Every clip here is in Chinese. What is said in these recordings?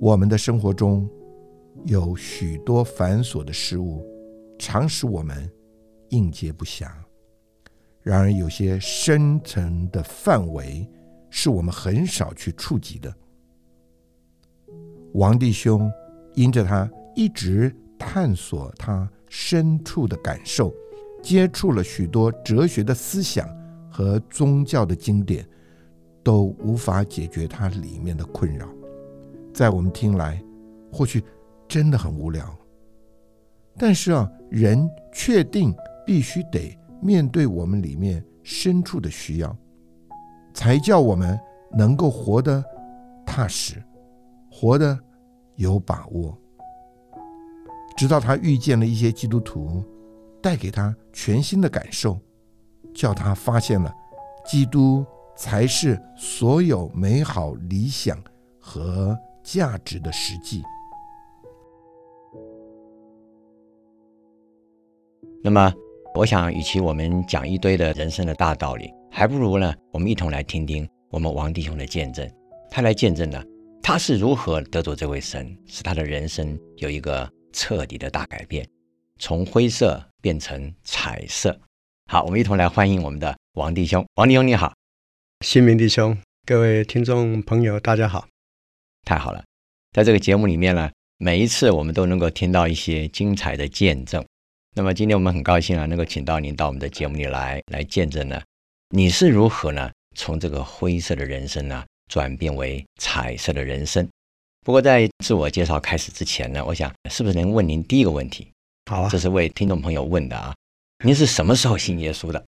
我们的生活中有许多繁琐的事物，常使我们应接不暇。然而，有些深层的范围是我们很少去触及的。王弟兄因着他一直探索他深处的感受，接触了许多哲学的思想和宗教的经典，都无法解决他里面的困扰。在我们听来，或许真的很无聊。但是啊，人确定必须得面对我们里面深处的需要，才叫我们能够活得踏实，活得有把握。直到他遇见了一些基督徒，带给他全新的感受，叫他发现了基督才是所有美好理想和。价值的实际。那么，我想，与其我们讲一堆的人生的大道理，还不如呢，我们一同来听听我们王弟兄的见证。他来见证呢，他是如何得着这位神，使他的人生有一个彻底的大改变，从灰色变成彩色。好，我们一同来欢迎我们的王弟兄。王弟兄你好，新民弟兄，各位听众朋友，大家好。太好了，在这个节目里面呢，每一次我们都能够听到一些精彩的见证。那么今天我们很高兴啊，能够请到您到我们的节目里来，来见证呢，你是如何呢，从这个灰色的人生呢，转变为彩色的人生。不过在自我介绍开始之前呢，我想是不是能问您第一个问题？好啊，这是为听众朋友问的啊，您是什么时候信耶稣的？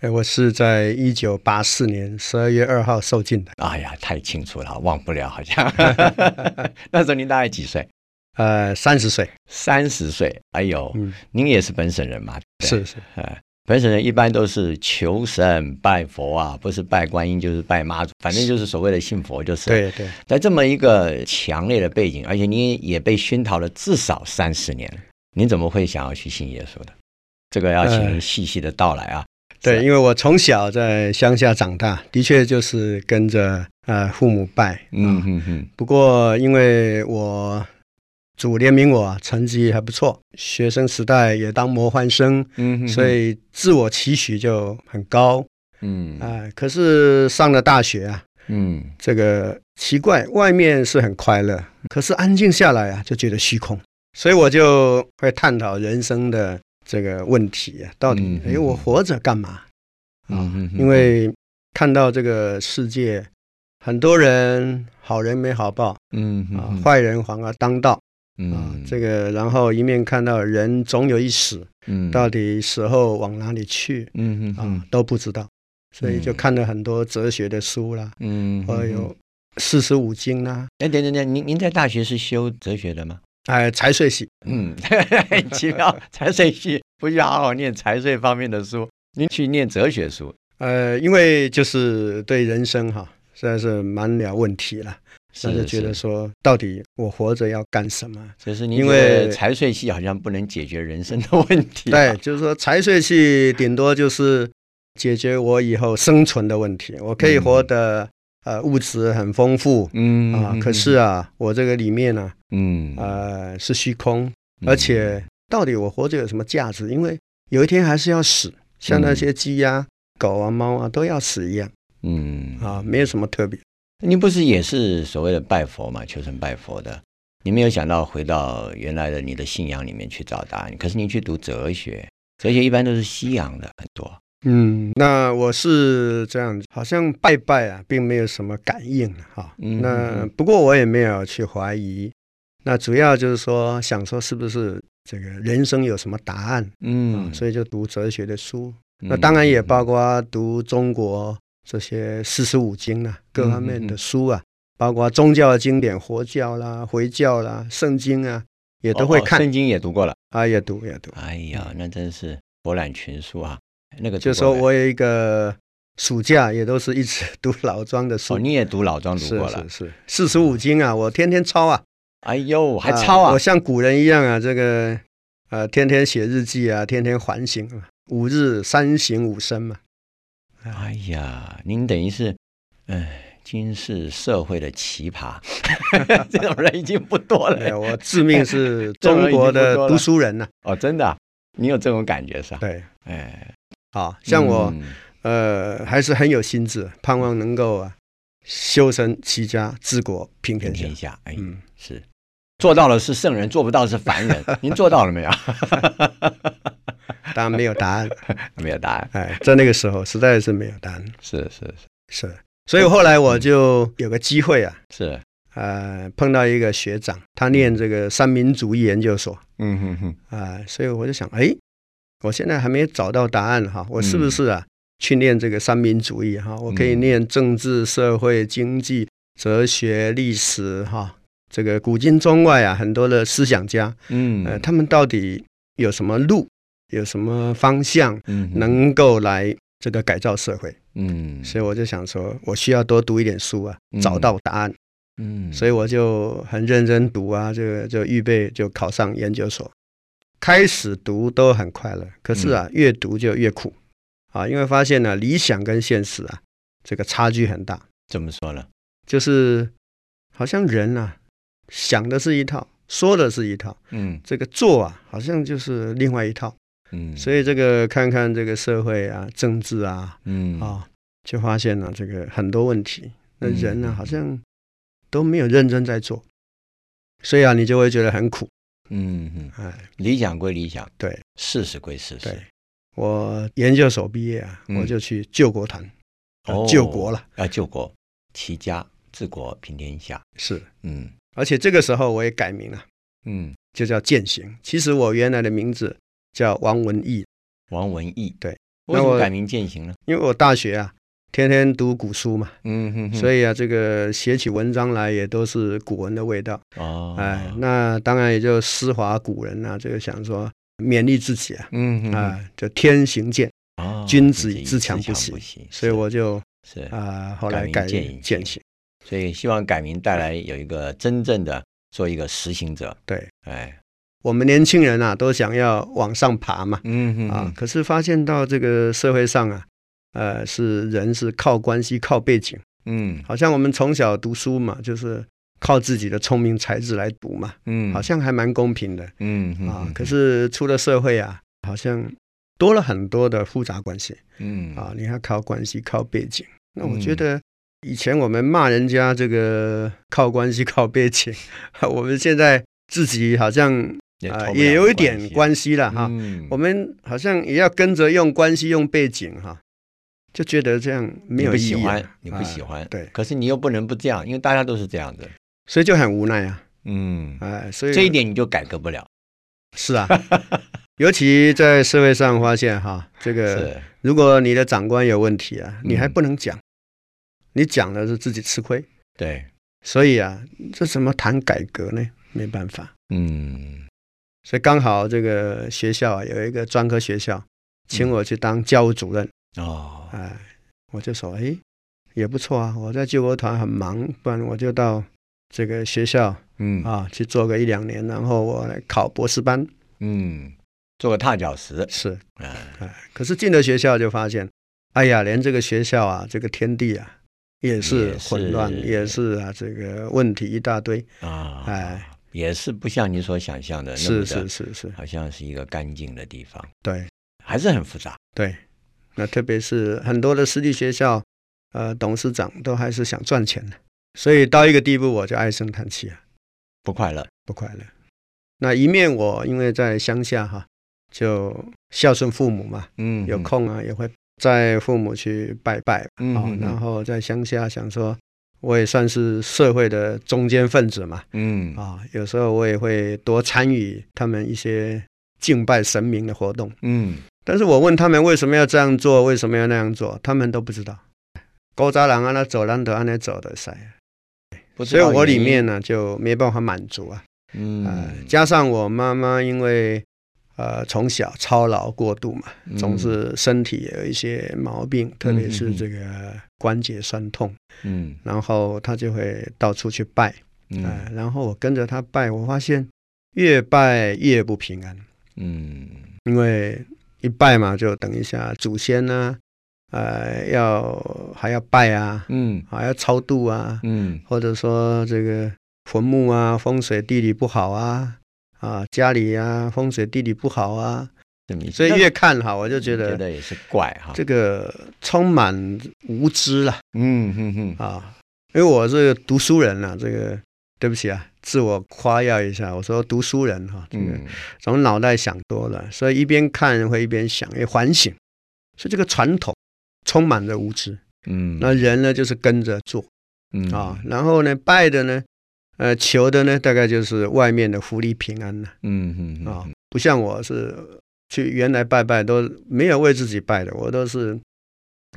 哎，我是在一九八四年十二月二号受尽的。哎呀，太清楚了，忘不了，好像。那时候您大概几岁？呃，三十岁。三十岁，哎呦，您也是本省人嘛？是是，哎，本省人一般都是求神拜佛啊，不是拜观音就是拜妈祖，反正就是所谓的信佛，就是。对对。在这么一个强烈的背景，而且您也被熏陶了至少三十年，您怎么会想要去信耶稣的？这个要请您细细的道来啊。对，因为我从小在乡下长大，的确就是跟着呃父母拜。嗯嗯嗯。不过因为我祖怜名我成绩还不错，学生时代也当模范生，嗯，所以自我期许就很高。嗯啊，可是上了大学啊，嗯，这个奇怪，外面是很快乐，可是安静下来啊，就觉得虚空，所以我就会探讨人生的。这个问题啊，到底哎，我活着干嘛？啊？因为看到这个世界，很多人好人没好报，嗯啊，坏人反而当道，啊，这个然后一面看到人总有一死，嗯，到底死后往哪里去，嗯啊都不知道，所以就看了很多哲学的书啦，嗯，还有四书五经啦。哎，等等等，您您在大学是修哲学的吗？哎，财税系，嗯，奇妙，财税系不需好好念财税方面的书，您去念哲学书。呃，因为就是对人生哈，实在是蛮了问题了，那就觉得说，到底我活着要干什么？就是因为财税系好像不能解决人生的问题。对，就是说财税系顶多就是解决我以后生存的问题，我可以活得。呃，物质很丰富，嗯啊，可是啊，我这个里面呢，嗯呃，是虚空，而且到底我活着有什么价值？因为有一天还是要死，像那些鸡呀、狗啊、猫啊都要死一样，嗯啊，没有什么特别。你不是也是所谓的拜佛嘛，求神拜佛的？你没有想到回到原来的你的信仰里面去找答案？可是你去读哲学，哲学一般都是西洋的很多。嗯，那我是这样子，好像拜拜啊，并没有什么感应哈。那不过我也没有去怀疑，那主要就是说想说是不是这个人生有什么答案？嗯，所以就读哲学的书，那当然也包括读中国这些四书五经啊，各方面的书啊，包括宗教的经典，佛教啦、回教啦、圣经啊，也都会看。圣经也读过了啊，也读也读。哎呀，那真是博览群书啊。那个就说我有一个暑假，也都是一直 读老庄的书。哦，你也读老庄读过了？是是，四书五经啊，我天天抄啊。哎呦，还抄啊！我像古人一样啊，这个呃，天天写日记啊，天天反省啊，五日三省吾身嘛。哎呀，您等于是，哎，今世社会的奇葩，这种人已经不多了。我致命是 中国的读书人呢。哦，真的，你有这种感觉是吧？对，哎，好像我，呃，还是很有心智，盼望能够啊，修身齐家治国平天下。哎，是做到了是圣人，做不到是凡人。您做到了没有？当然没有答案，没有答案。哎，在那个时候实在是没有答案。是是是是。所以后来我就有个机会啊，是，呃，碰到一个学长，他念这个三民主义研究所，嗯哼哼，啊，所以我就想，哎，我现在还没找到答案哈，我是不是啊去念这个三民主义哈？我可以念政治、社会、经济、哲学、历史哈，这个古今中外啊，很多的思想家，嗯，呃，他们到底有什么路，有什么方向，嗯，能够来。这个改造社会，嗯，所以我就想说，我需要多读一点书啊，找到答案，嗯，所以我就很认真读啊，这个就预备就考上研究所。开始读都很快乐，可是啊，越读就越苦啊，因为发现呢，理想跟现实啊，这个差距很大。怎么说呢？就是好像人啊，想的是一套，说的是一套，嗯，这个做啊，好像就是另外一套。嗯，所以这个看看这个社会啊，政治啊，嗯啊，就发现了这个很多问题。那人呢，好像都没有认真在做，所以啊，你就会觉得很苦。嗯嗯，哎，理想归理想，对，事实归事实。对，我研究所毕业啊，我就去救国团，救国了，要救国，齐家治国平天下。是，嗯，而且这个时候我也改名了，嗯，就叫践行。其实我原来的名字。叫王文义，王文义，对，为什么改名践行呢？因为我大学啊，天天读古书嘛，嗯哼，所以啊，这个写起文章来也都是古文的味道。哦，哎，那当然也就思华古人啊，这个想说勉励自己啊，嗯哼，啊，就天行健，哦，君子以自强不息，所以我就是。啊，后来改践行，所以希望改名带来有一个真正的做一个实行者，对，哎。我们年轻人啊，都想要往上爬嘛，嗯啊，可是发现到这个社会上啊，呃，是人是靠关系、靠背景，嗯，好像我们从小读书嘛，就是靠自己的聪明才智来读嘛，嗯，好像还蛮公平的，嗯啊，可是出了社会啊，好像多了很多的复杂关系，嗯。啊，你要靠关系、靠背景，那我觉得以前我们骂人家这个靠关系、靠背景，我们现在自己好像。啊，也有一点关系了哈。我们好像也要跟着用关系、用背景哈，就觉得这样没有意义。你不喜欢，对。可是你又不能不这样，因为大家都是这样子，所以就很无奈啊。嗯，哎，所以这一点你就改革不了。是啊，尤其在社会上发现哈，这个如果你的长官有问题啊，你还不能讲，你讲了是自己吃亏。对，所以啊，这怎么谈改革呢？没办法。嗯。所以刚好这个学校啊有一个专科学校，请我去当教务主任哦，哎，我就说哎也不错啊，我在救国团很忙，不然我就到这个学校嗯。啊去做个一两年，然后我来考博士班。嗯，做个踏脚石。是哎。哎，可是进了学校就发现，哎呀，连这个学校啊这个天地啊也是。混乱，也是啊这个问题一大堆。啊哎。也是不像你所想象的那么的，是是是是，好像是一个干净的地方。对，还是很复杂。对，那特别是很多的私立学校，呃，董事长都还是想赚钱的，所以到一个地步，我就唉声叹气啊，不快乐，不快乐。那一面我因为在乡下哈，就孝顺父母嘛，嗯，有空啊也会在父母去拜拜，嗯，然后在乡下想说。我也算是社会的中间分子嘛，嗯啊，有时候我也会多参与他们一些敬拜神明的活动，嗯，但是我问他们为什么要这样做，为什么要那样做，他们都不知道。高扎郎啊，那走廊都按那走的噻，所以我里面呢就没办法满足啊，嗯，加上我妈妈因为。呃，从小操劳过度嘛，总是身体有一些毛病，特别是这个关节酸痛。嗯，然后她就会到处去拜，嗯，然后我跟着他拜，我发现越拜越不平安。嗯，因为一拜嘛，就等一下祖先呢呃，要还要拜啊，嗯，还要超度啊，嗯，或者说这个坟墓啊，风水地理不好啊，啊，家里啊，风水地理不好啊，所以越看哈，我就觉得觉得也是怪哈，这个充满无知了，嗯哼哼。啊，因为我是读书人啊，这个对不起啊，自我夸耀一下，我说读书人哈，这个总脑袋想多了，所以一边看会一边想，也反省，所以这个传统。充满着无知，嗯，那人呢就是跟着做，嗯。啊，然后呢拜的呢，呃求的呢大概就是外面的福利平安了，嗯嗯啊，不像我是去原来拜拜都没有为自己拜的，我都是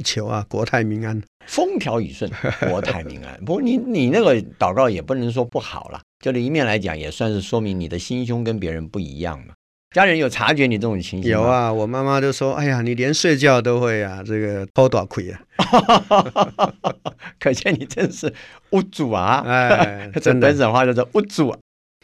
求啊国泰民安，风调雨顺，国泰民安。不过你你那个祷告也不能说不好了，就另一面来讲，也算是说明你的心胸跟别人不一样嘛。家人有察觉你这种情形有啊，我妈妈就说：“哎呀，你连睡觉都会啊，这个偷短亏啊！” 可见你真是无主啊！哎，这本省话就是无主，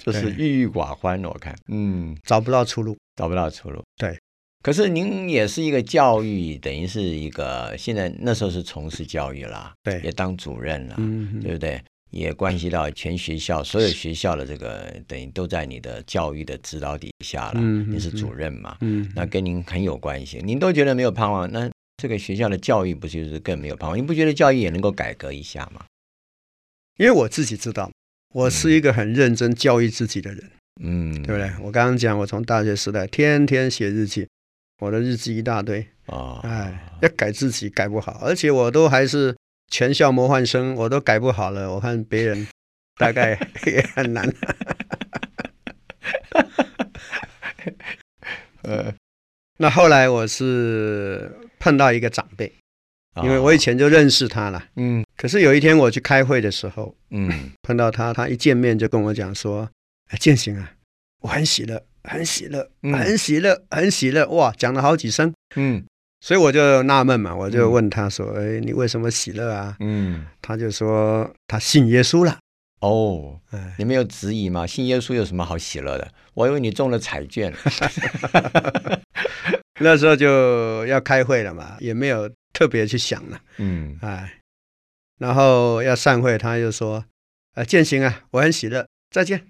就是郁郁寡欢。我看，嗯，找不到出路，找不到出路。对，可是您也是一个教育，等于是一个现在那时候是从事教育啦，对，也当主任了，嗯，对不对？也关系到全学校所有学校的这个等于都在你的教育的指导底下了，你是主任嘛，那跟您很有关系。您都觉得没有盼望，那这个学校的教育不就是更没有盼望？您不觉得教育也能够改革一下吗？因为我自己知道，我是一个很认真教育自己的人，嗯，对不对？我刚刚讲，我从大学时代天天写日记，我的日记一大堆。啊，哎，要改自己改不好，而且我都还是。全校模范生我都改不好了，我看别人大概 也很难。呃，那后来我是碰到一个长辈，因为我以前就认识他了。嗯，可是有一天我去开会的时候，嗯，碰到他，他一见面就跟我讲说：“哎，建行啊，我很喜乐，很喜乐，很喜乐，很喜乐。”哇，讲了好几声。嗯。所以我就纳闷嘛，我就问他说：“哎，你为什么喜乐啊？”嗯，他就说他信耶稣了。哦，你没有质疑吗？信耶稣有什么好喜乐的？我以为你中了彩券。那时候就要开会了嘛，也没有特别去想了。嗯，哎，然后要散会，他就说：“呃，践行啊，我很喜乐，再见。”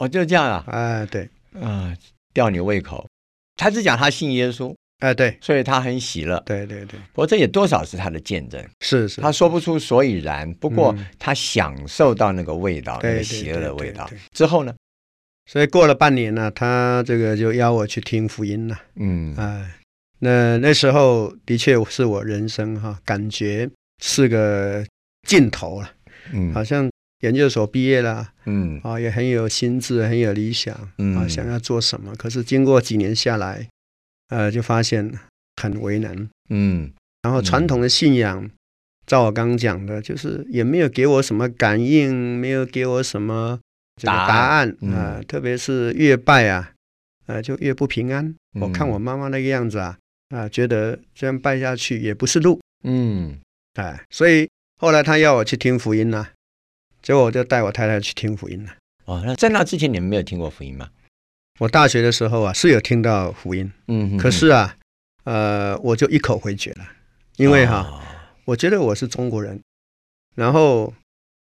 哦，就这样啊？哎，对，啊，吊你胃口。他只讲他信耶稣。哎，对，所以他很喜乐。对对对，不过这也多少是他的见证。是是，他说不出所以然。不过他享受到那个味道，那个喜乐的味道。之后呢？所以过了半年呢，他这个就邀我去听福音了。嗯，哎，那那时候的确是我人生哈，感觉是个尽头了。嗯，好像研究所毕业了。嗯，啊，也很有心智，很有理想。嗯，啊，想要做什么？可是经过几年下来。呃，就发现很为难，嗯，然后传统的信仰，照我刚刚讲的，就是也没有给我什么感应，没有给我什么答答案啊，特别是越拜啊，呃，就越不平安。我看我妈妈那个样子啊，啊，觉得这样拜下去也不是路，嗯，哎，所以后来他要我去听福音呢，结果我就带我太太去听福音了。哦，那在那之前你们没有听过福音吗？我大学的时候啊，是有听到福音，嗯，可是啊，呃，我就一口回绝了，因为哈，我觉得我是中国人，然后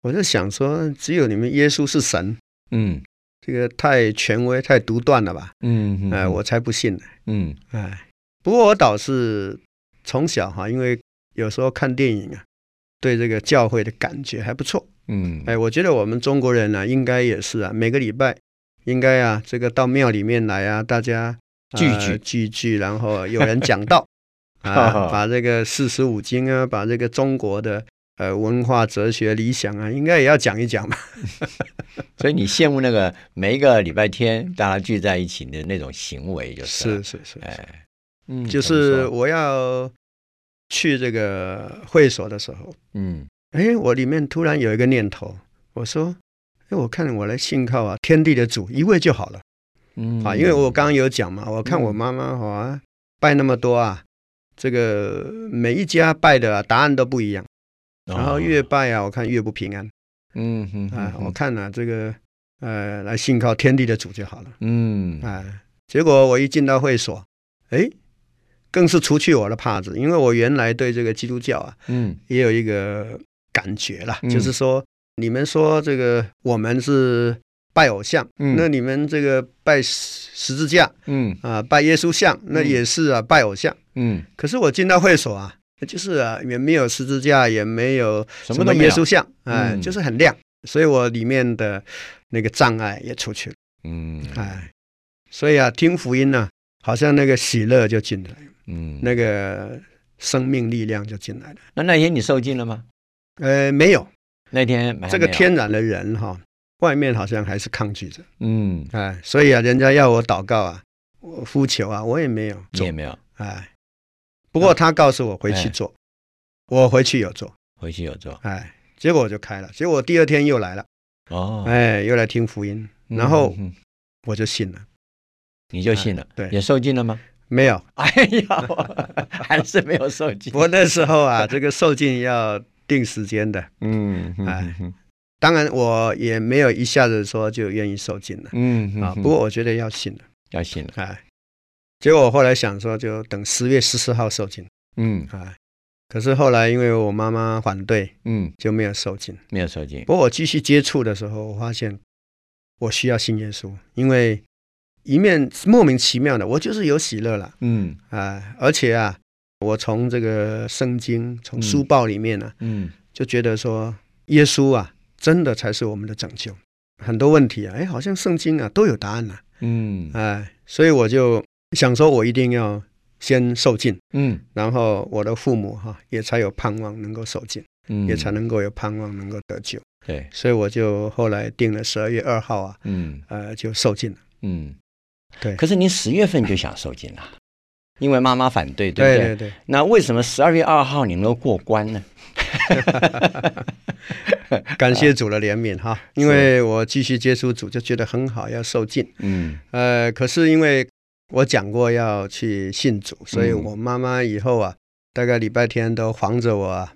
我就想说，只有你们耶稣是神，嗯，这个太权威、太独断了吧，嗯，哎，我才不信呢，嗯，哎，不过我倒是从小哈，因为有时候看电影啊，对这个教会的感觉还不错，嗯，哎，我觉得我们中国人呢，应该也是啊，每个礼拜。应该啊，这个到庙里面来啊，大家聚聚。聚聚，然后有人讲道 啊，把这个四书五经啊，把这个中国的呃文化、哲学、理想啊，应该也要讲一讲嘛。所以你羡慕那个每一个礼拜天大家聚在一起的那种行为，就是是是是，哎，嗯，就是我要去这个会所的时候，嗯，哎，我里面突然有一个念头，我说。哎，我看我来信靠啊，天地的主一位就好了。嗯啊，因为我刚刚有讲嘛，我看我妈妈好啊拜那么多啊，这个每一家拜的答案都不一样，然后越拜啊，我看越不平安。嗯哼啊，我看呢这个呃来信靠天地的主就好了。嗯啊，结果我一进到会所，哎，更是除去我的帕子，因为我原来对这个基督教啊，嗯，也有一个感觉啦，就是说你们说这个我们是拜偶像，那你们这个拜十字架，嗯。啊，拜耶稣像，那也是啊，拜偶像，嗯。可是我进到会所啊，就是啊，也没有十字架，也没有什么耶稣像，哎，就是很亮，所以我里面的那个障碍也出去了，嗯，哎。所以啊，听福音呢，好像那个喜乐就进来，嗯，那个生命力量就进来了。那那天你受尽了吗？呃，没有。那天这个天然的人哈，外面好像还是抗拒着，嗯，哎，所以啊，人家要我祷告啊，我呼求啊，我也没有，你也没有，哎。不过他告诉我回去做，我回去有做，回去有做，哎，结果我就开了。结果第二天又来了，哦，哎，又来听福音，然后我就信了。你就信了，对，也受尽了吗？没有，哎呀，还是没有受 尽。我那时候啊，这个受尽要定时间的，嗯，哎，当然我也没有一下子说就愿意受尽了，嗯啊，不过我觉得要信了，要信了，哎，结果我后来想说，就等十月十四号受尽，嗯，哎，可是后来因为我妈妈反对，嗯，就没有受尽，没有受尽。不过我继续接触的时候，我发现我需要信耶稣，因为。一面莫名其妙的，我就是有喜乐了，嗯。啊，而且啊，我从这个圣经、从书报里面呢，嗯，就觉得说，耶稣啊，真的才是我们的拯救。很多问题啊，哎，好像圣经啊都有答案了，嗯，哎，所以我就想说，我一定要先受尽，嗯，然后我的父母哈也才有盼望能够受尽，嗯，也才能够有盼望能够得救。对，所以我就后来定了十二月二号啊，嗯，呃，就受尽了，嗯。对，可是您十月份就想受尽了，因为妈妈反对，对不对？对对。那为什么十二月二号你能够过关呢？感谢主的怜悯哈，因为我继续接触主就觉得很好，要受尽。嗯。呃，可是因为我讲过要去信主，所以我妈妈以后啊，大概礼拜天都防着我，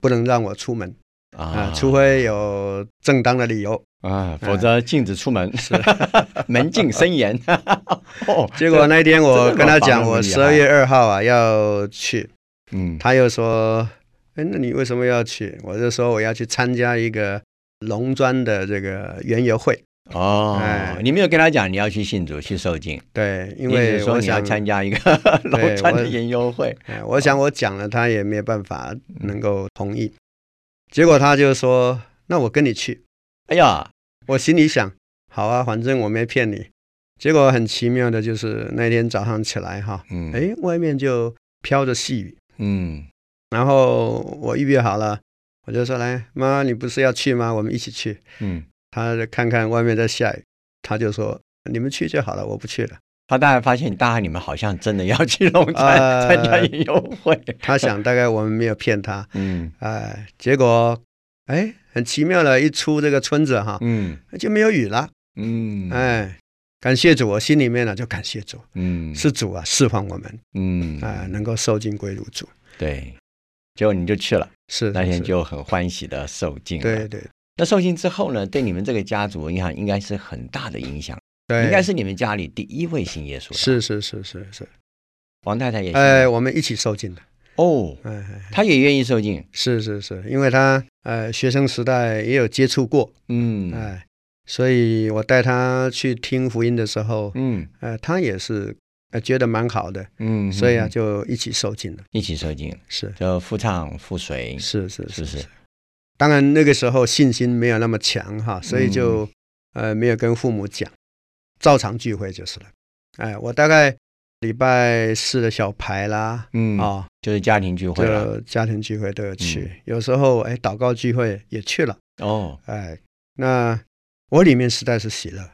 不能让我出门啊，除非有正当的理由。啊，否则禁止出门，是 门禁森严。哦，结果那天我跟他讲，我十二月二号啊要去，嗯，他又说，哎，那你为什么要去？我就说我要去参加一个农专的这个园游会。哦，你没有跟他讲你要去信主去受敬？对，因为说你要参加一个 农专的研游会。我想我讲了，他也没有办法能够同意。结果他就说，那我跟你去。哎呀，我心里想，好啊，反正我没骗你。结果很奇妙的就是那天早上起来哈，嗯，哎，外面就飘着细雨，嗯，然后我预备好了，我就说来，妈，你不是要去吗？我们一起去。嗯，他看看外面在下雨，他就说你们去就好了，我不去了。他大概发现，大概你们好像真的要去龙山参加音乐会。他想，大概我们没有骗他。嗯，哎，结果。哎，很奇妙的一出这个村子哈，嗯，就没有雨了，嗯，哎，感谢主，我心里面呢就感谢主，嗯，是主啊释放我们，嗯，啊，能够受尽归入主，对，结果你就去了，是那天就很欢喜的受尽，对对，那受尽之后呢，对你们这个家族影响应该是很大的影响，对，应该是你们家里第一位信耶稣的，是是是是是，王太太也，哎，我们一起受尽的。哦，哎他也愿意受浸，是是是，因为他呃学生时代也有接触过，嗯，哎，所以我带他去听福音的时候，嗯，呃，他也是呃觉得蛮好的，嗯，所以啊就一起受浸了，一起受浸，是。就复唱复随，是是是是，当然那个时候信心没有那么强哈，所以就呃没有跟父母讲，照常聚会就是了，哎，我大概。礼拜四的小牌啦，嗯啊，就是家庭聚会就家庭聚会都有去，有时候哎，祷告聚会也去了。哦，哎，那我里面实在是喜乐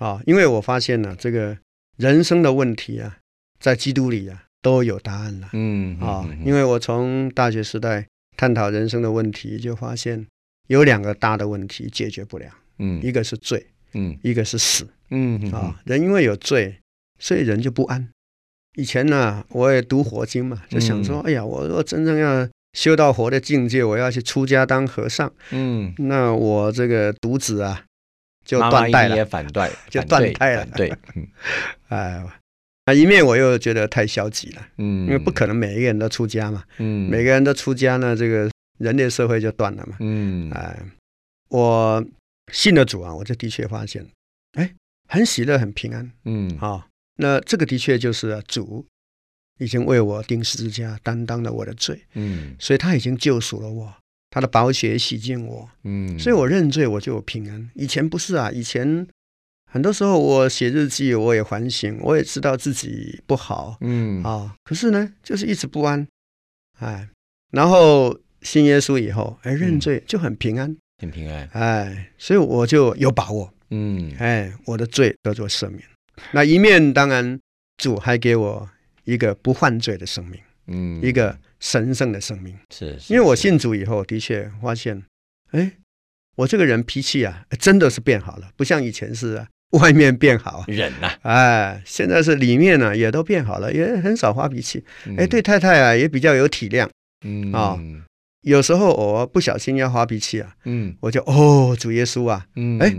啊，因为我发现呢，这个人生的问题啊，在基督里啊都有答案了。嗯啊，因为我从大学时代探讨人生的问题，就发现有两个大的问题解决不了。嗯，一个是罪，嗯，一个是死。嗯啊，人因为有罪。所以人就不安。以前呢，我也读佛经嘛，就想说：哎呀，我若真正要修到佛的境界，我要去出家当和尚。嗯，那我这个独子啊，就断代了。也反对，就断代了。对，哎，那，一面我又觉得太消极了，嗯，因为不可能每一个人都出家嘛，嗯，每个人都出家呢，这个人类社会就断了嘛，嗯，哎，我信了主啊，我就的确发现，哎，很喜乐，很平安，嗯，啊，那这个的确就是主已经为我钉十字架，担当了我的罪，嗯，所以他已经救赎了我，他的宝血洗净我，嗯，所以我认罪，我就有平安。以前不是啊，以前。很多时候我写日记，我也反省，我也知道自己不好，嗯。啊，可是呢，就是一直不安，哎，然后信耶稣以后，哎，认罪就很平安，很平安，哎，所以我就有把握，嗯，哎，我的罪得做赦免。那一面当然主还给我一个不犯罪的生命，嗯，一个神圣的生命，是，因为我信主以后，的确发现，哎，我这个人脾气啊，真的是变好了，不像以前是。啊外面变好，忍呐，哎，现在是里面呢，也都变好了，也很少发脾气，哎，对太太啊，也比较有体谅，嗯。啊，有时候我不小心要发脾气啊，嗯，我就哦，主耶稣啊，嗯，哎，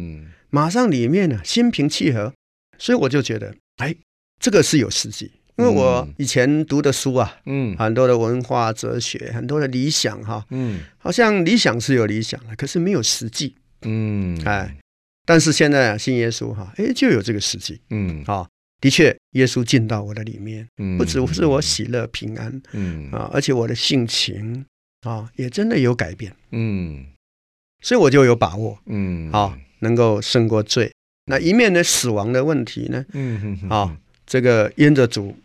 马上里面呢心平气和，所以我就觉得，哎，这个是有实际，因为我以前读的书啊，嗯，很多的文化哲学，很多的理想哈，嗯，好像理想是有理想的，可是没有实际，嗯，哎。但是现在啊，信耶稣哈，哎，就有这个实际，嗯，啊，的确，耶稣进到我的里面，嗯，不只是我喜乐平安，嗯。啊，而且我的性情啊，也真的有改变，嗯，所以我就有把握，嗯，啊，能够胜过罪。那一面呢，死亡的问题呢，嗯嗯，啊，这个因着主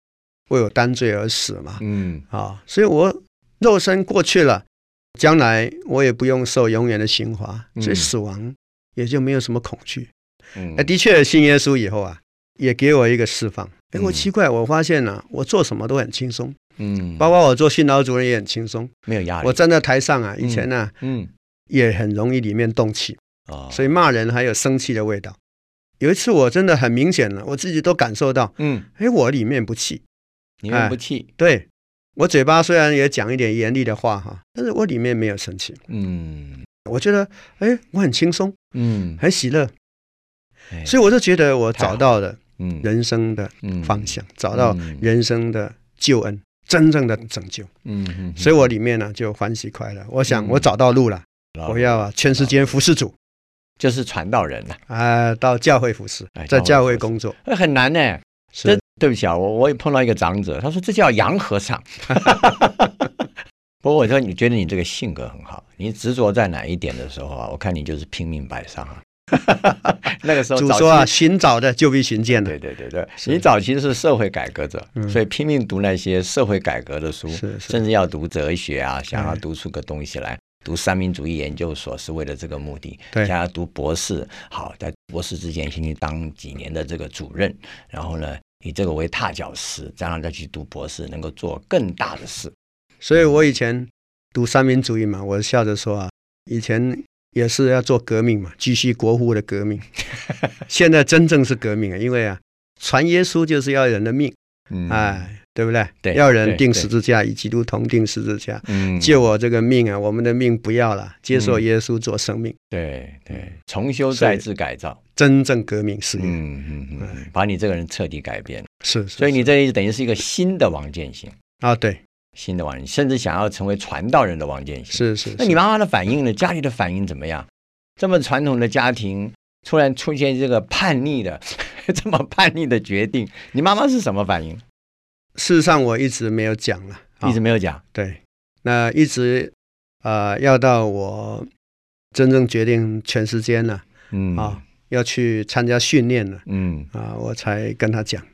为我担罪而死嘛，嗯啊，所以我肉身过去了，将来我也不用受永远的刑罚，所以死亡。也就没有什么恐惧，嗯，的确信耶稣以后啊，也给我一个释放。哎，我奇怪，我发现呢，我做什么都很轻松，嗯，包括我做训导主任也很轻松，没有压力。我站在台上啊，以前呢，嗯，也很容易里面动气啊，所以骂人还有生气的味道。有一次我真的很明显了，我自己都感受到，嗯，哎，我里面不气，里面不气，对我嘴巴虽然也讲一点严厉的话哈，但是我里面没有生气，嗯。我觉得，哎，我很轻松，嗯，很喜乐，所以我就觉得我找到了，嗯，人生的方向，找到人生的救恩，真正的拯救，嗯嗯，所以我里面呢就欢喜快乐。我想我找到路了，我要全世界服侍主，就是传道人了，啊，到教会服侍，在教会工作，很难呢。是，对不起啊，我我也碰到一个长者，他说这叫洋和尚。不过我说，你觉得你这个性格很好，你执着在哪一点的时候啊？我看你就是拼命摆上啊。那个时候主说啊，寻找的就必寻见的。对对对对，你早期是社会改革者，所以拼命读那些社会改革的书，甚至要读哲学啊，想要读出个东西来。读三民主义研究所是为了这个目的。想要读博士，好，在博士之前先去当几年的这个主任，然后呢，以这个为踏脚石，这样再去读博士，能够做更大的事。所以我以前读三民主义嘛，我笑着说啊，以前也是要做革命嘛，继续国父的革命。现在真正是革命啊，因为啊，传耶稣就是要人的命，哎，对不对？对，要人定十字架，与基督同定十字架，嗯救我这个命啊，我们的命不要了，接受耶稣做生命。对对，重修再制改造，真正革命事业。嗯嗯嗯，把你这个人彻底改变。是，所以你这等于是一个新的王建新啊，对。新的王，甚至想要成为传道人的王建新，是是。那你妈妈的反应呢？家里的反应怎么样？这么传统的家庭，突然出现这个叛逆的，这么叛逆的决定，你妈妈是什么反应？事实上，我一直没有讲了，一直没有讲。对，那一直啊，要到我真正决定全时间了，嗯啊，要去参加训练了，嗯啊，我才跟他讲。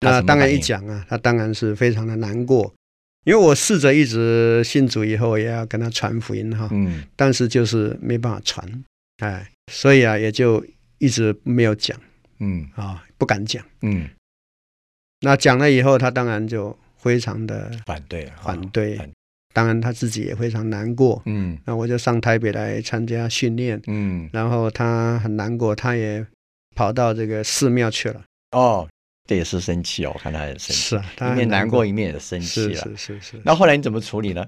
那当然一讲啊，他当然是非常的难过。因为我试着一直信主以后也要跟他传福音哈，嗯，但是就是没办法传，哎，所以啊也就一直没有讲，嗯。啊不敢讲，嗯，那讲了以后他当然就非常的反对，反对，当然他自己也非常难过，嗯，那我就上台北来参加训练，嗯，然后他很难过，他也跑到这个寺庙去了，哦。这也是生气哦，我看他很生气，是啊，他一面难过。一面也生气了，是是是。那后来你怎么处理呢？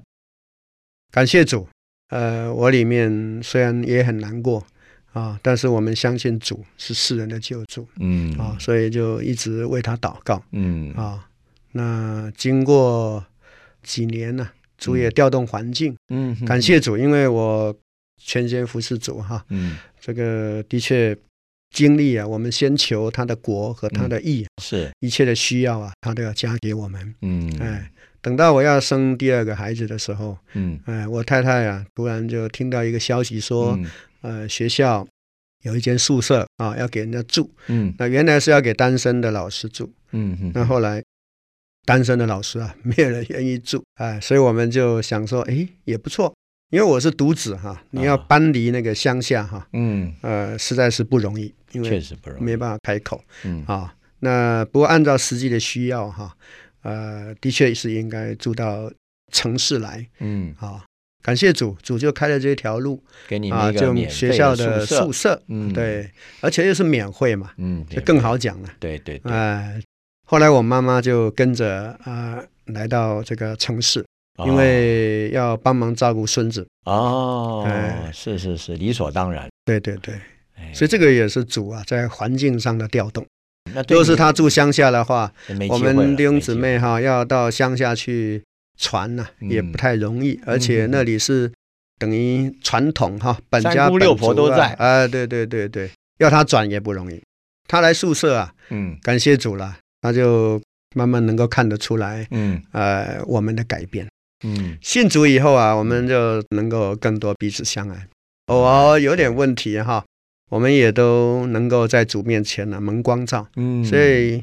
感谢主，呃，我里面虽然也很难过，啊，但是我们相信主是世人的救主，嗯。啊，所以就一直为他祷告，嗯。啊，那经过几年呢，主也调动环境，嗯，感谢主，因为我全心服侍主哈，嗯。这个的确经历啊，我们先求他的国和他的义，是。一切的需要啊，他都要加给我们，嗯。哎。等到我要生第二个孩子的时候，嗯。哎，我太太啊，突然就听到一个消息说，嗯。呃，学校有一间宿舍啊，要给人家住。嗯。那原来是要给单身的老师住，嗯嗯那后来单身的老师啊，没有人愿意住，哎，所以我们就想说，哎，也不错，因为我是独子哈，你要啊搬离那个乡下哈，嗯，呃，实在是不容易，因为确实不容易，没办法开口。嗯。啊。那不过按照实际的需要哈，呃，的确是应该住到城市来。嗯，啊。感谢主，主就开了这条路给你啊，就们一个免学校的的宿舍，嗯。对，而且又是免费嘛，嗯，就更好讲了。对对对，哎，后来我妈妈就跟着啊、来到这个城市，哦因为要帮忙照顾孙子。哦哎，是是是，理所当然，对对对，哎。所以这个也是主啊，在环境上的调动。那若是他住乡下的话，我们弟兄姊妹哈要到乡下去传呐、嗯。也不太容易，而且那里是等于传统哈，本家三姑六本族啊。婆都在。啊，对对对对，要他转也不容易。他来宿舍啊，嗯。感谢主了，他就慢慢能够看得出来，嗯。呃，我们的改变。嗯。信主以后啊，我们就能够更多彼此相爱。偶尔有点问题哈，我们也都能够在主面前呢、蒙光照。嗯，所以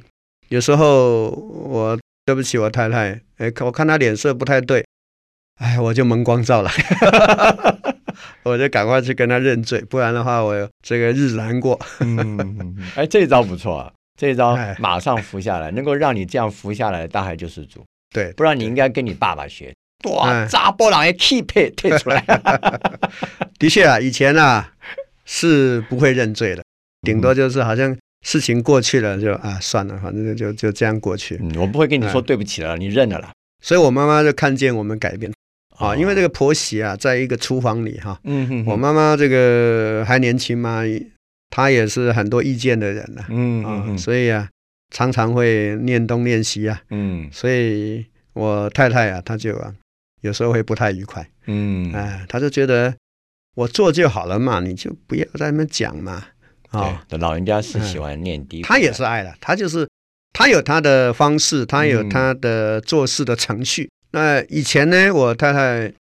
有时候我对不起我太太，哎，我看她脸色不太对，哎，我就蒙光照了，我就赶快去跟她认罪，不然的话我这个日子难过。嗯，哎，这一招不错啊，这一招哎。马上服下来，能够让你这样服下来，大概就是主，对，不然你应该跟你爸爸学，哇，哎。扎波朗也 keep 退出来，的确啊，以前啊是不会认罪的，顶多就是好像事情过去了就啊算了，反正就就这样过去。嗯，我不会跟你说哎对不起了，你认了啦，所以我妈妈就看见我们改变啊，哦。因为这个婆媳啊，在一个厨房里哈，嗯哼，我妈妈这个还年轻嘛，她也是很多意见的人呢啊，嗯嗯嗯所以啊常常会念东念西啊，嗯。所以我太太啊，她就啊有时候会不太愉快，嗯，哎，他就觉得我做就好了嘛，你就不要在那边讲嘛啊。对，老人家是喜欢念低，他也是爱了，他就是他有他的方式，他有嗯他的做事的程序。那以前呢，我太太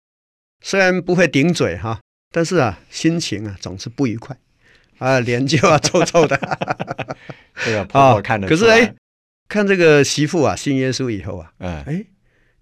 虽然不会顶嘴哈，但是啊，心情啊总是不愉快，啊，脸就要臭臭的。这个婆婆看得出来。可是哎，看这个媳妇啊，信耶稣以后啊，嗯。哎，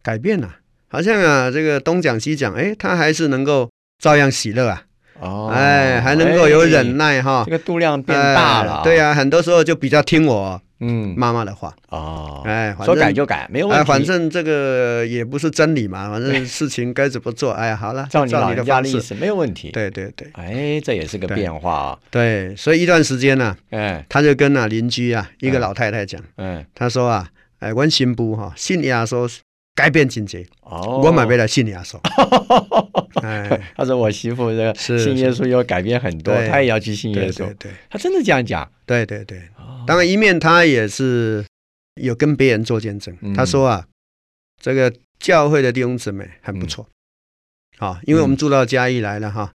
改变了，好像啊，这个东讲西讲，哎，他还是能够照样喜乐啊，哦，哎，还能够有忍耐，耐哈这。个度量变大了，哎对，啊、很多时候就比较听我嗯，妈妈的话。哦，哎，说改就改，没有问哎，题，反正这个也不是真理嘛，反正事情该怎么做，哎呀，好了，照你老的人家的方式，意思没有问题，，对对对。哎，这也是个变化啊，对，所以一段时间呢、哎，他就跟啊邻居啊一个嗯老太太讲，嗯，他说啊，哎，阮新妇哈信耶稣改变真济，哦，我买回来信耶稣，哎，他说我媳妇这个是信耶稣有改变很多，对他也要去信耶稣。对对，对。他真的这样讲，对对对，哦。当然一面他也是有跟别人做见证，嗯。他说啊，这个教会的弟兄姊妹很不错，啊，因为我们嗯。住到嘉义来了哈，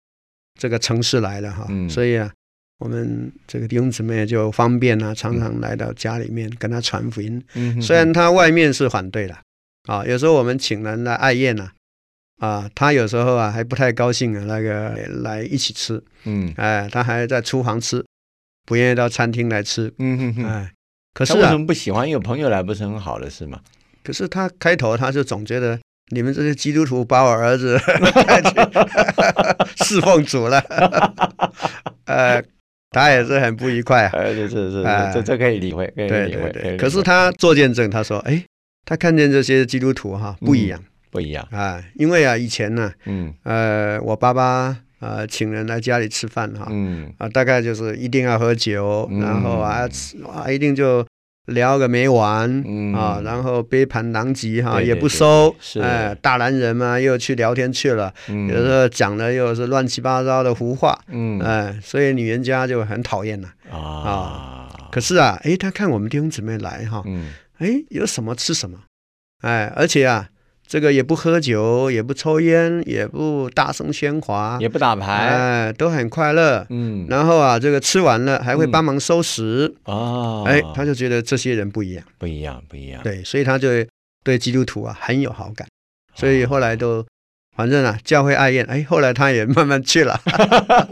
这个城市来了哈，嗯。所以啊，我们这个弟兄姊妹就方便啊，常常来到家里面跟他传福音。嗯虽然他外面是反对了，啊，有时候我们请人来爱宴呢、啊，他有时候啊还不太高兴啊，那个来一起吃，嗯哎，他还在厨房吃，不愿意到餐厅来吃，嗯哼哼，哎，可是为什，么不喜欢？有朋友来不是很好的事吗？可是他开头他就总觉得你们这些基督徒把我儿子 侍奉主了，呃，他也是很不愉快啊。哎，是是是，哎这这可以理会，可以对理会。可是他做见证，他说，哎，他看见这些基督徒哈不一样。不一样，啊，因为啊以前呢，嗯。呃，我爸爸呃请人来家里吃饭哈，嗯。啊，大概就是一定要喝酒，嗯。然后啊吃啊一定就聊个没完嗯。啊，然后杯盘狼藉哈也不收，哎，大男人嘛又去聊天去了，有时候讲的又是乱七八糟的胡话，嗯，哎，所以女人家就很讨厌了啊。可是啊，哎，他看我们弟兄姊妹来哈，嗯，哎，有什么吃什么，哎，而且啊。这个也不喝酒，也不抽烟，也不大声喧哗，也不打牌，哎，都很快乐。嗯，然后啊，这个吃完了还会帮忙收拾。哦，哎，他就觉得这些人不一样，不一样，不一样。对，所以他就对基督徒啊很有好感。所以后来都，反正啊，教会爱宴，哎，后来他也慢慢去了。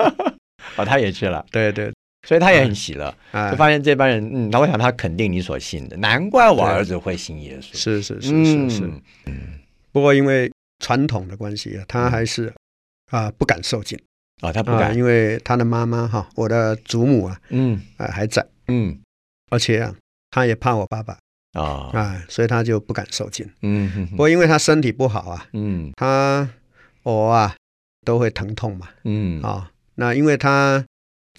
哦，他也去了。对对，所以他也很喜乐，就发现这帮人，嗯，那我想他肯定你所信的，难怪我儿子会信耶稣。是是是是是，嗯。不过因为传统的关系啊，他还是啊不敢受浸啊，他不敢，因为他的妈妈哈，我的祖母啊，嗯。啊还在，嗯，而且啊，他也怕我爸爸。啊啊，所以他就不敢受浸，嗯，不过因为他身体不好啊，嗯，他我啊都会疼痛嘛，嗯。啊，那因为他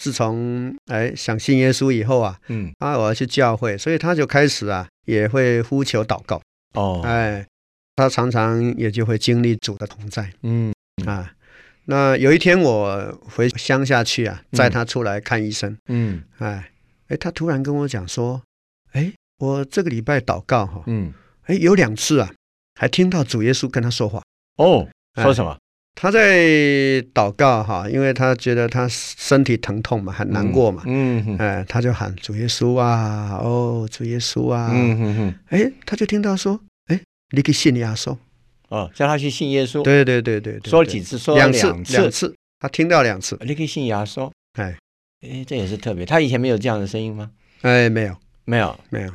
自从哎想信耶稣以后啊，嗯，他我要去教会，所以他就开始啊也会呼求祷告，哦，哎。他常常也就会经历主的同在，嗯。啊，那有一天我回乡下去啊，载他出来看医生，嗯，哎哎，他突然跟我讲说，哎，我这个礼拜祷告哈，嗯，哎，有两次啊，还听到主耶稣跟他说话，哦，说什么？他在祷告哈，因为他觉得他身体疼痛嘛，很难过嘛，嗯，哎，他就喊主耶稣啊，哦，主耶稣啊，嗯哼哼，哎，他就听到说。哎你可以信耶稣，哦，叫他去信耶稣。对对对对，说了几次？说了两次，两次。他听到两次。你可以信耶稣。哎，哎，这也是特别。他以前没有这样的声音吗？哎，没有，没有，没有，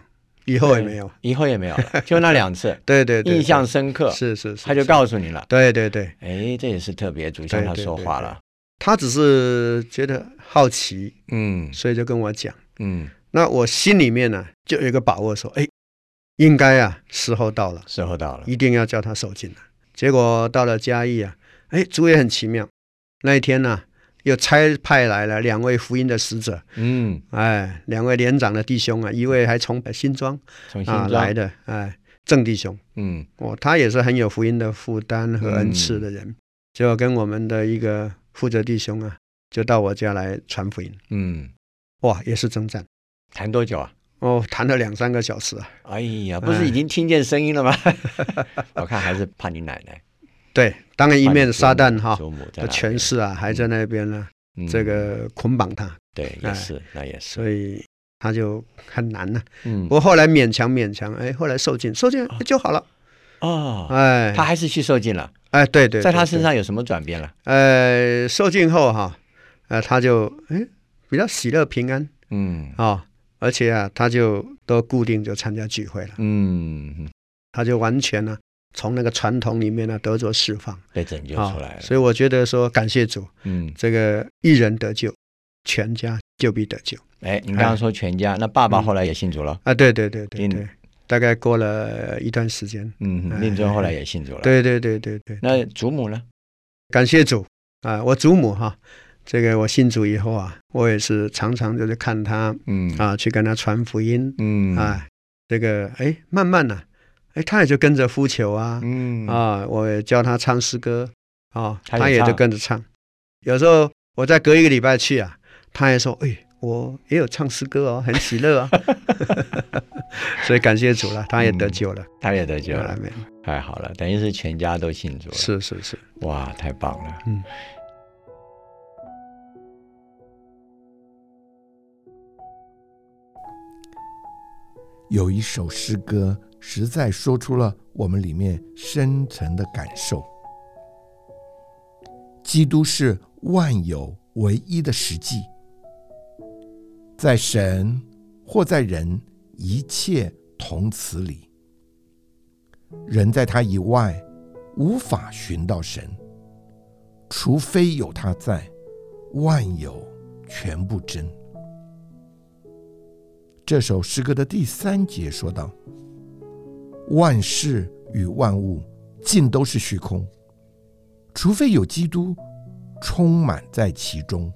以后也没有，以后也没有，就那两次。对对对，印象深刻。是是是，他就告诉你了。对对对，哎，这也是特别，主向他说话了。他只是觉得好奇，嗯，所以就跟我讲，嗯，那我心里面呢就有一个把握，说，哎。应该啊，时候到了，时候到了，一定要叫他受尽了。结果到了嘉义啊，哎，主也很奇妙。那一天呢，又差派来了两位福音的使者，嗯，哎，两位连长的弟兄啊，一位还从新庄啊来的，哎，郑弟兄，嗯，哦，他也是很有福音的负担和恩赐的人，就跟我们的一个负责弟兄啊，就到我家来传福音，嗯，哇，也是征战，谈多久啊？哦，谈了两三个小时啊！哎呀，不是已经听见声音了吗？我看还是怕你奶奶。对，当然一面撒旦哈的权势啊，还在那边呢，这个捆绑他。对，也是，那也是。所以他就很难呢。嗯。不过后来勉强勉强，哎，后来受尽，受尽就好了。哦。哎，他还是去受尽了。哎，对对。在他身上有什么转变了？呃，受尽后哈，呃，他就哎比较喜乐平安。嗯。啊。而且啊，他就都固定就参加聚会了。嗯，他就完全呢，从那个传统里面呢得着释放，被拯救出来了。所以我觉得说，感谢主，嗯，这个一人得救，全家就必得救。哎，你刚刚说全家，那爸爸后来也信主了啊？对对对对对，大概过了一段时间，嗯，令尊后来也信主了。对对对对对。那祖母呢？感谢主啊，我祖母哈。这个我信主以后啊，我也是常常就是看他，嗯啊，去跟他传福音，嗯啊，这个哎，慢慢呢，哎，他也就跟着呼求啊，嗯啊，我也教他唱诗歌，啊，他也就跟着唱。有时候我再隔一个礼拜去啊，他也说，哎，我也有唱诗歌哦，很喜乐啊。所以感谢主了，他也得救了，他也得救了，没有太好了，等于是全家都信主了。是是是，哇，太棒了，嗯。有一首诗歌，实在说出了我们里面深层的感受。基督是万有唯一的实际，在神或在人一切同此理，人在他以外无法寻到神，除非有他在，万有全部真。这首诗歌的第三节说道：“万事与万物尽都是虚空，除非有基督充满在其中。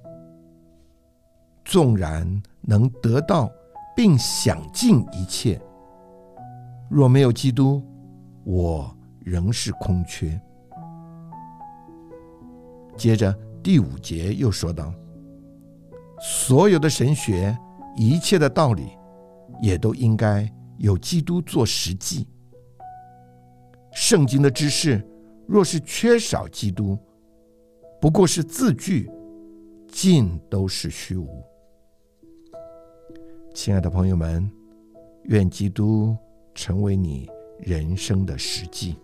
纵然能得到并享尽一切。若没有基督，我仍是空缺。接着第五节又说道：“所有的神学，一切的道理，也都应该有基督做实际。圣经的知识，若是缺少基督，不过是字句，尽都是虚无。”亲爱的朋友们，愿基督成为你人生的实际。